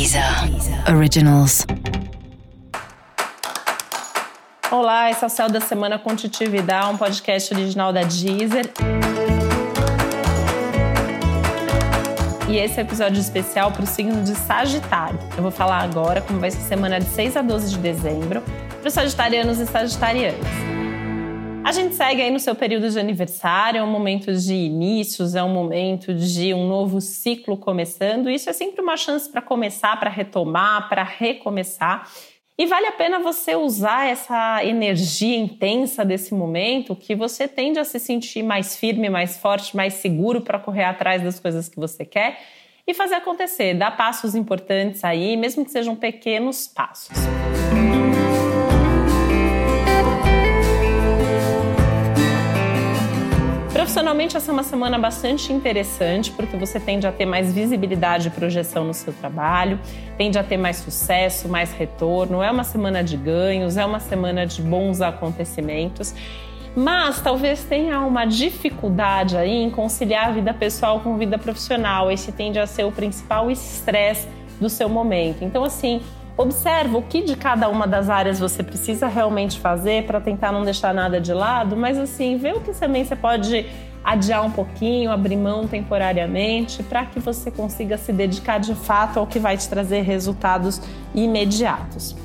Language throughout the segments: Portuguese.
Deezer Originals. Olá, esse é o Céu da Semana Contitividade, um podcast original da Deezer. E esse é um episódio especial para o signo de Sagitário. Eu vou falar agora como vai ser a semana de 6 a 12 de dezembro para os sagitarianos e sagitarianas. A gente segue aí no seu período de aniversário, é um momento de inícios, é um momento de um novo ciclo começando. Isso é sempre uma chance para começar, para retomar, para recomeçar. E vale a pena você usar essa energia intensa desse momento, que você tende a se sentir mais firme, mais forte, mais seguro para correr atrás das coisas que você quer e fazer acontecer. Dar passos importantes aí, mesmo que sejam pequenos passos. Essa é uma semana bastante interessante, porque você tende a ter mais visibilidade e projeção no seu trabalho, tende a ter mais sucesso, mais retorno. É uma semana de ganhos, é uma semana de bons acontecimentos. Mas talvez tenha uma dificuldade aí em conciliar a vida pessoal com vida profissional. Esse tende a ser o principal estresse do seu momento. Então, assim, Observa o que de cada uma das áreas você precisa realmente fazer para tentar não deixar nada de lado, mas assim, vê o que também você pode adiar um pouquinho, abrir mão temporariamente, para que você consiga se dedicar de fato ao que vai te trazer resultados imediatos.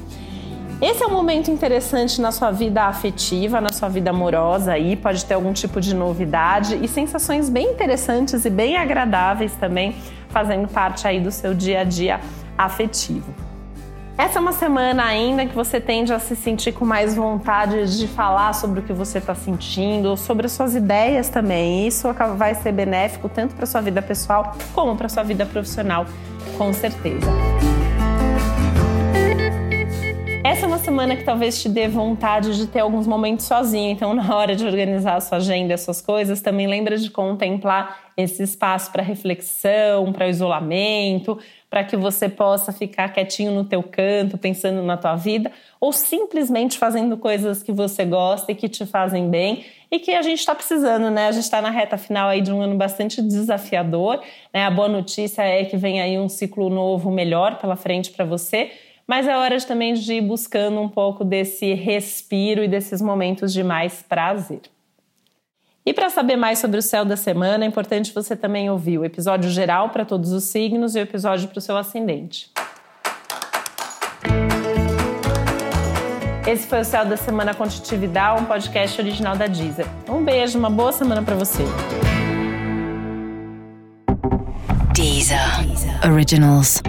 Esse é um momento interessante na sua vida afetiva, na sua vida amorosa aí, pode ter algum tipo de novidade e sensações bem interessantes e bem agradáveis também, fazendo parte aí do seu dia a dia afetivo. Essa é uma semana ainda que você tende a se sentir com mais vontade de falar sobre o que você está sentindo, sobre as suas ideias também. Isso vai ser benéfico tanto para sua vida pessoal como para sua vida profissional, com certeza. Essa é uma semana que talvez te dê vontade de ter alguns momentos sozinho, então na hora de organizar a sua agenda, as suas coisas, também lembra de contemplar esse espaço para reflexão, para isolamento, para que você possa ficar quietinho no teu canto, pensando na tua vida, ou simplesmente fazendo coisas que você gosta e que te fazem bem e que a gente está precisando, né? A gente está na reta final aí de um ano bastante desafiador, né? A boa notícia é que vem aí um ciclo novo melhor pela frente para você, mas é hora também de ir buscando um pouco desse respiro e desses momentos de mais prazer. E para saber mais sobre o céu da semana, é importante você também ouvir o episódio geral para todos os signos e o episódio para o seu ascendente. Esse foi o Céu da Semana Contitividade, um podcast original da Deezer. Um beijo, uma boa semana para você. Deezer. Originals.